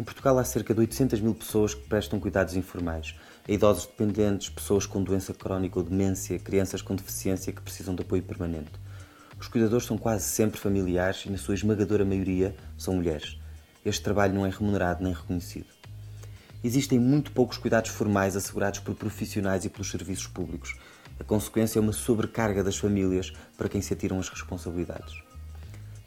Em Portugal há cerca de 800 mil pessoas que prestam cuidados informais. A idosos dependentes, pessoas com doença crónica ou demência, crianças com deficiência que precisam de apoio permanente. Os cuidadores são quase sempre familiares e, na sua esmagadora maioria, são mulheres. Este trabalho não é remunerado nem reconhecido. Existem muito poucos cuidados formais assegurados por profissionais e pelos serviços públicos. A consequência é uma sobrecarga das famílias para quem se atiram as responsabilidades.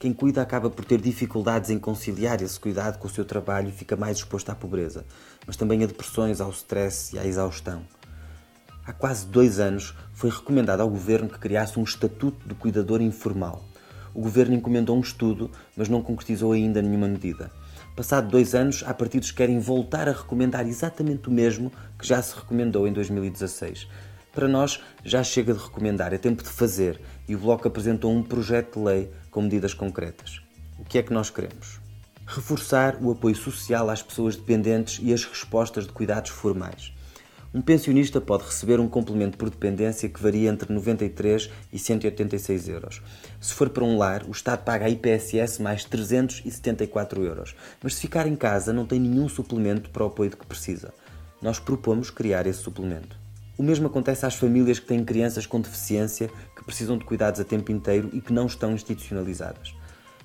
Quem cuida acaba por ter dificuldades em conciliar esse cuidado com o seu trabalho e fica mais exposto à pobreza, mas também a depressões, ao stress e à exaustão. Há quase dois anos foi recomendado ao governo que criasse um estatuto de cuidador informal. O governo encomendou um estudo, mas não concretizou ainda nenhuma medida. Passado dois anos, há partidos que querem voltar a recomendar exatamente o mesmo que já se recomendou em 2016. Para nós, já chega de recomendar, é tempo de fazer, e o Bloco apresentou um projeto de lei com medidas concretas. O que é que nós queremos? Reforçar o apoio social às pessoas dependentes e as respostas de cuidados formais. Um pensionista pode receber um complemento por dependência que varia entre 93 e 186 euros. Se for para um lar, o Estado paga a IPSS mais 374 euros. Mas se ficar em casa, não tem nenhum suplemento para o apoio de que precisa. Nós propomos criar esse suplemento. O mesmo acontece às famílias que têm crianças com deficiência que precisam de cuidados a tempo inteiro e que não estão institucionalizadas.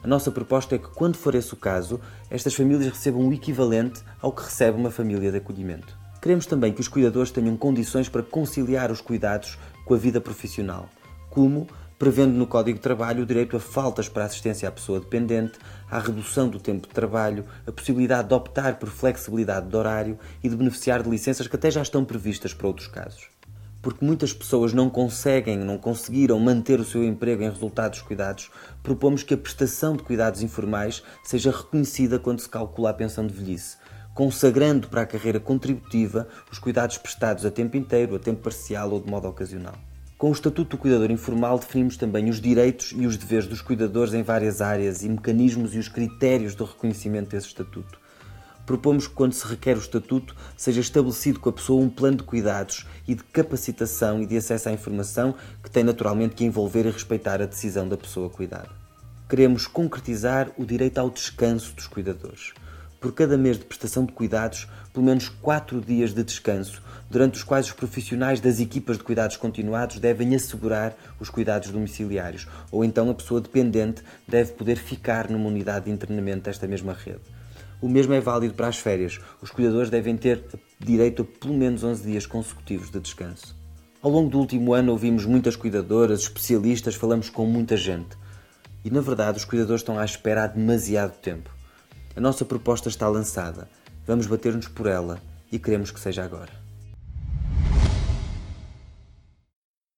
A nossa proposta é que, quando for esse o caso, estas famílias recebam o equivalente ao que recebe uma família de acolhimento. Queremos também que os cuidadores tenham condições para conciliar os cuidados com a vida profissional, como prevendo no Código de Trabalho o direito a faltas para assistência à pessoa dependente, à redução do tempo de trabalho, a possibilidade de optar por flexibilidade de horário e de beneficiar de licenças que até já estão previstas para outros casos. Porque muitas pessoas não conseguem, não conseguiram manter o seu emprego em resultado dos cuidados, propomos que a prestação de cuidados informais seja reconhecida quando se calcula a pensão de velhice, consagrando para a carreira contributiva os cuidados prestados a tempo inteiro, a tempo parcial ou de modo ocasional. Com o Estatuto do Cuidador Informal, definimos também os direitos e os deveres dos cuidadores em várias áreas e mecanismos e os critérios do reconhecimento desse Estatuto. Propomos que, quando se requer o Estatuto, seja estabelecido com a pessoa um plano de cuidados e de capacitação e de acesso à informação que tem naturalmente que envolver e respeitar a decisão da pessoa cuidada. Queremos concretizar o direito ao descanso dos cuidadores por cada mês de prestação de cuidados, pelo menos 4 dias de descanso, durante os quais os profissionais das equipas de cuidados continuados devem assegurar os cuidados domiciliários, ou então a pessoa dependente deve poder ficar numa unidade de internamento desta mesma rede. O mesmo é válido para as férias. Os cuidadores devem ter direito a pelo menos 11 dias consecutivos de descanso. Ao longo do último ano ouvimos muitas cuidadoras, especialistas, falamos com muita gente. E na verdade os cuidadores estão à espera há demasiado tempo. A nossa proposta está lançada. Vamos bater-nos por ela e queremos que seja agora.